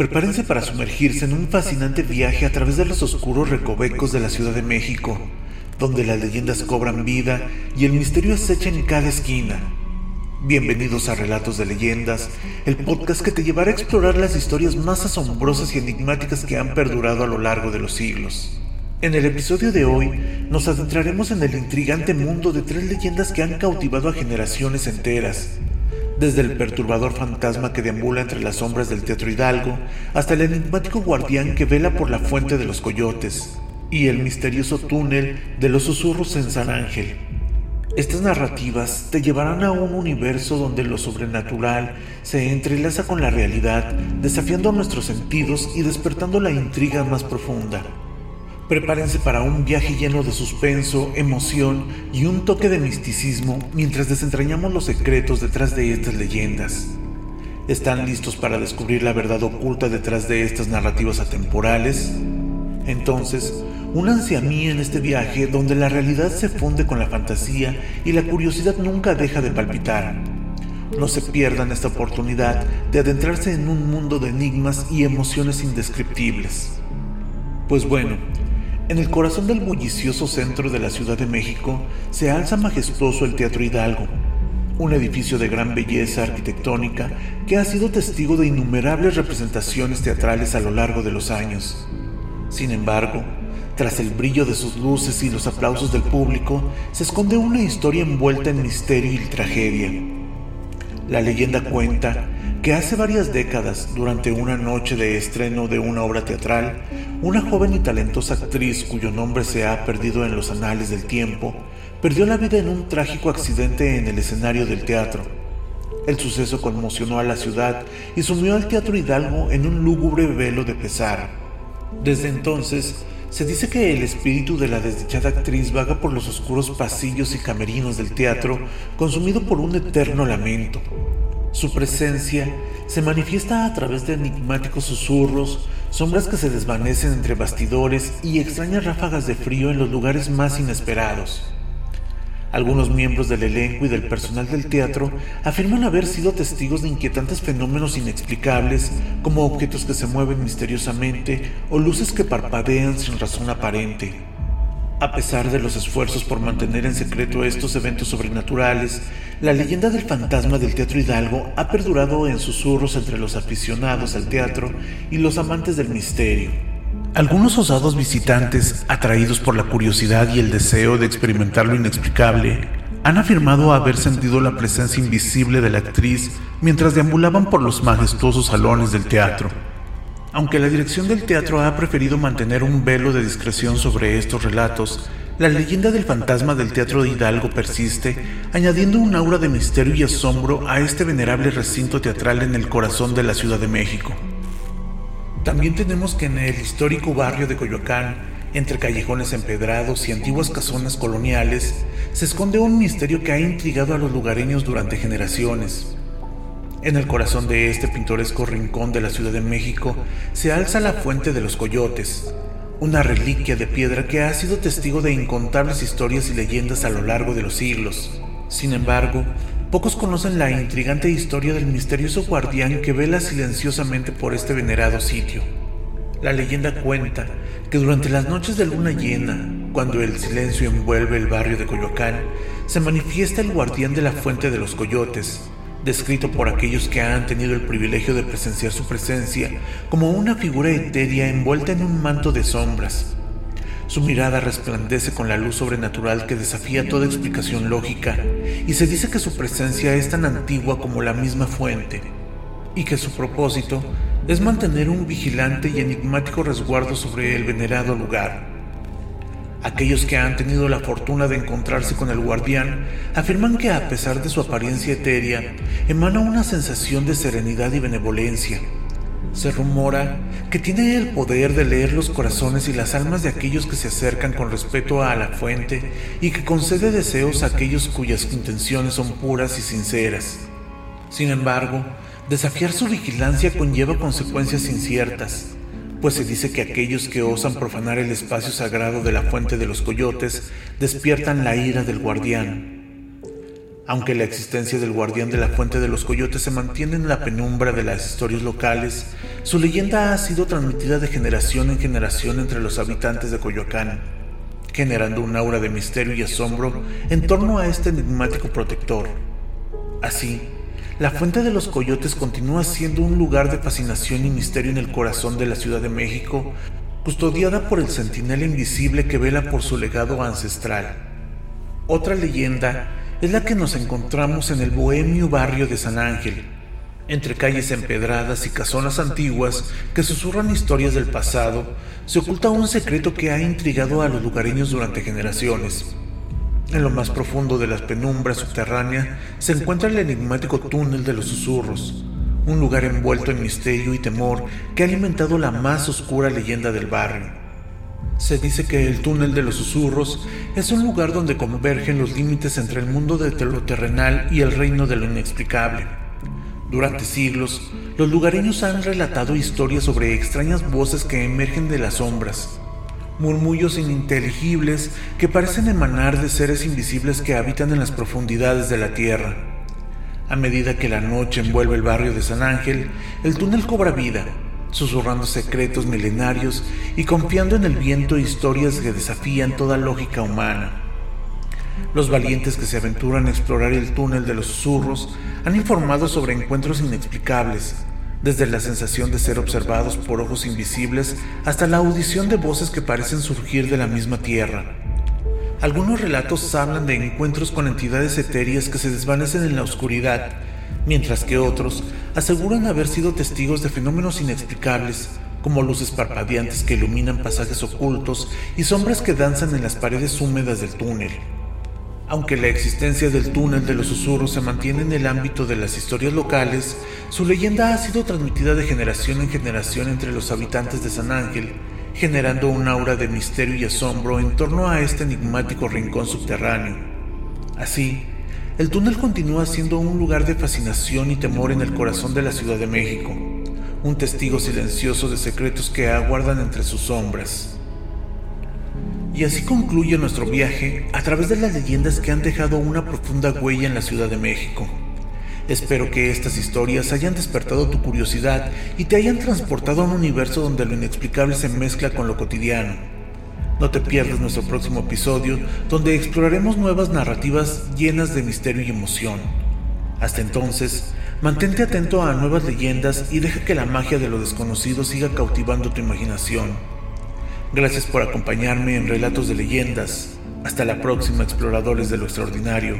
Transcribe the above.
Prepárense para sumergirse en un fascinante viaje a través de los oscuros recovecos de la Ciudad de México, donde las leyendas cobran vida y el misterio acecha en cada esquina. Bienvenidos a Relatos de Leyendas, el podcast que te llevará a explorar las historias más asombrosas y enigmáticas que han perdurado a lo largo de los siglos. En el episodio de hoy nos adentraremos en el intrigante mundo de tres leyendas que han cautivado a generaciones enteras desde el perturbador fantasma que deambula entre las sombras del Teatro Hidalgo hasta el enigmático guardián que vela por la fuente de los coyotes y el misterioso túnel de los susurros en San Ángel. Estas narrativas te llevarán a un universo donde lo sobrenatural se entrelaza con la realidad, desafiando nuestros sentidos y despertando la intriga más profunda. Prepárense para un viaje lleno de suspenso, emoción y un toque de misticismo mientras desentrañamos los secretos detrás de estas leyendas. ¿Están listos para descubrir la verdad oculta detrás de estas narrativas atemporales? Entonces, únanse a mí en este viaje donde la realidad se funde con la fantasía y la curiosidad nunca deja de palpitar. No se pierdan esta oportunidad de adentrarse en un mundo de enigmas y emociones indescriptibles. Pues bueno, en el corazón del bullicioso centro de la Ciudad de México se alza majestuoso el Teatro Hidalgo, un edificio de gran belleza arquitectónica que ha sido testigo de innumerables representaciones teatrales a lo largo de los años. Sin embargo, tras el brillo de sus luces y los aplausos del público, se esconde una historia envuelta en misterio y tragedia. La leyenda cuenta que hace varias décadas, durante una noche de estreno de una obra teatral, una joven y talentosa actriz cuyo nombre se ha perdido en los anales del tiempo, perdió la vida en un trágico accidente en el escenario del teatro. El suceso conmocionó a la ciudad y sumió al Teatro Hidalgo en un lúgubre velo de pesar. Desde entonces, se dice que el espíritu de la desdichada actriz vaga por los oscuros pasillos y camerinos del teatro, consumido por un eterno lamento. Su presencia se manifiesta a través de enigmáticos susurros, sombras que se desvanecen entre bastidores y extrañas ráfagas de frío en los lugares más inesperados. Algunos miembros del elenco y del personal del teatro afirman haber sido testigos de inquietantes fenómenos inexplicables como objetos que se mueven misteriosamente o luces que parpadean sin razón aparente. A pesar de los esfuerzos por mantener en secreto estos eventos sobrenaturales, la leyenda del fantasma del Teatro Hidalgo ha perdurado en susurros entre los aficionados al teatro y los amantes del misterio. Algunos osados visitantes, atraídos por la curiosidad y el deseo de experimentar lo inexplicable, han afirmado haber sentido la presencia invisible de la actriz mientras deambulaban por los majestuosos salones del teatro. Aunque la dirección del teatro ha preferido mantener un velo de discreción sobre estos relatos, la leyenda del fantasma del Teatro de Hidalgo persiste, añadiendo un aura de misterio y asombro a este venerable recinto teatral en el corazón de la Ciudad de México. También tenemos que en el histórico barrio de Coyoacán, entre callejones empedrados y antiguas casonas coloniales, se esconde un misterio que ha intrigado a los lugareños durante generaciones. En el corazón de este pintoresco rincón de la Ciudad de México se alza la Fuente de los Coyotes, una reliquia de piedra que ha sido testigo de incontables historias y leyendas a lo largo de los siglos. Sin embargo, pocos conocen la intrigante historia del misterioso guardián que vela silenciosamente por este venerado sitio. La leyenda cuenta que durante las noches de luna llena, cuando el silencio envuelve el barrio de Coyoacán, se manifiesta el guardián de la Fuente de los Coyotes, descrito por aquellos que han tenido el privilegio de presenciar su presencia como una figura etérea envuelta en un manto de sombras. Su mirada resplandece con la luz sobrenatural que desafía toda explicación lógica, y se dice que su presencia es tan antigua como la misma fuente, y que su propósito es mantener un vigilante y enigmático resguardo sobre el venerado lugar. Aquellos que han tenido la fortuna de encontrarse con el guardián afirman que a pesar de su apariencia etérea, emana una sensación de serenidad y benevolencia. Se rumora que tiene el poder de leer los corazones y las almas de aquellos que se acercan con respeto a la fuente y que concede deseos a aquellos cuyas intenciones son puras y sinceras. Sin embargo, desafiar su vigilancia conlleva consecuencias inciertas pues se dice que aquellos que osan profanar el espacio sagrado de la fuente de los coyotes despiertan la ira del guardián. Aunque la existencia del guardián de la fuente de los coyotes se mantiene en la penumbra de las historias locales, su leyenda ha sido transmitida de generación en generación entre los habitantes de Coyoacán, generando un aura de misterio y asombro en torno a este enigmático protector. Así, la Fuente de los Coyotes continúa siendo un lugar de fascinación y misterio en el corazón de la Ciudad de México, custodiada por el centinela invisible que vela por su legado ancestral. Otra leyenda es la que nos encontramos en el bohemio barrio de San Ángel, entre calles empedradas y casonas antiguas que susurran historias del pasado, se oculta un secreto que ha intrigado a los lugareños durante generaciones. En lo más profundo de las penumbras subterráneas se encuentra el enigmático túnel de los susurros, un lugar envuelto en misterio y temor que ha alimentado la más oscura leyenda del barrio. Se dice que el túnel de los susurros es un lugar donde convergen los límites entre el mundo de lo terrenal y el reino de lo inexplicable. Durante siglos, los lugareños han relatado historias sobre extrañas voces que emergen de las sombras, murmullos ininteligibles que parecen emanar de seres invisibles que habitan en las profundidades de la tierra. A medida que la noche envuelve el barrio de San Ángel, el túnel cobra vida, susurrando secretos milenarios y confiando en el viento historias que desafían toda lógica humana. Los valientes que se aventuran a explorar el túnel de los susurros han informado sobre encuentros inexplicables, desde la sensación de ser observados por ojos invisibles hasta la audición de voces que parecen surgir de la misma tierra. Algunos relatos hablan de encuentros con entidades etéreas que se desvanecen en la oscuridad, mientras que otros aseguran haber sido testigos de fenómenos inexplicables, como luces parpadeantes que iluminan pasajes ocultos y sombras que danzan en las paredes húmedas del túnel. Aunque la existencia del túnel de los susurros se mantiene en el ámbito de las historias locales, su leyenda ha sido transmitida de generación en generación entre los habitantes de San Ángel, generando un aura de misterio y asombro en torno a este enigmático rincón subterráneo. Así, el túnel continúa siendo un lugar de fascinación y temor en el corazón de la Ciudad de México, un testigo silencioso de secretos que aguardan entre sus sombras. Y así concluye nuestro viaje a través de las leyendas que han dejado una profunda huella en la Ciudad de México. Espero que estas historias hayan despertado tu curiosidad y te hayan transportado a un universo donde lo inexplicable se mezcla con lo cotidiano. No te pierdas nuestro próximo episodio donde exploraremos nuevas narrativas llenas de misterio y emoción. Hasta entonces, mantente atento a nuevas leyendas y deja que la magia de lo desconocido siga cautivando tu imaginación. Gracias por acompañarme en Relatos de Leyendas. Hasta la próxima, exploradores de lo extraordinario.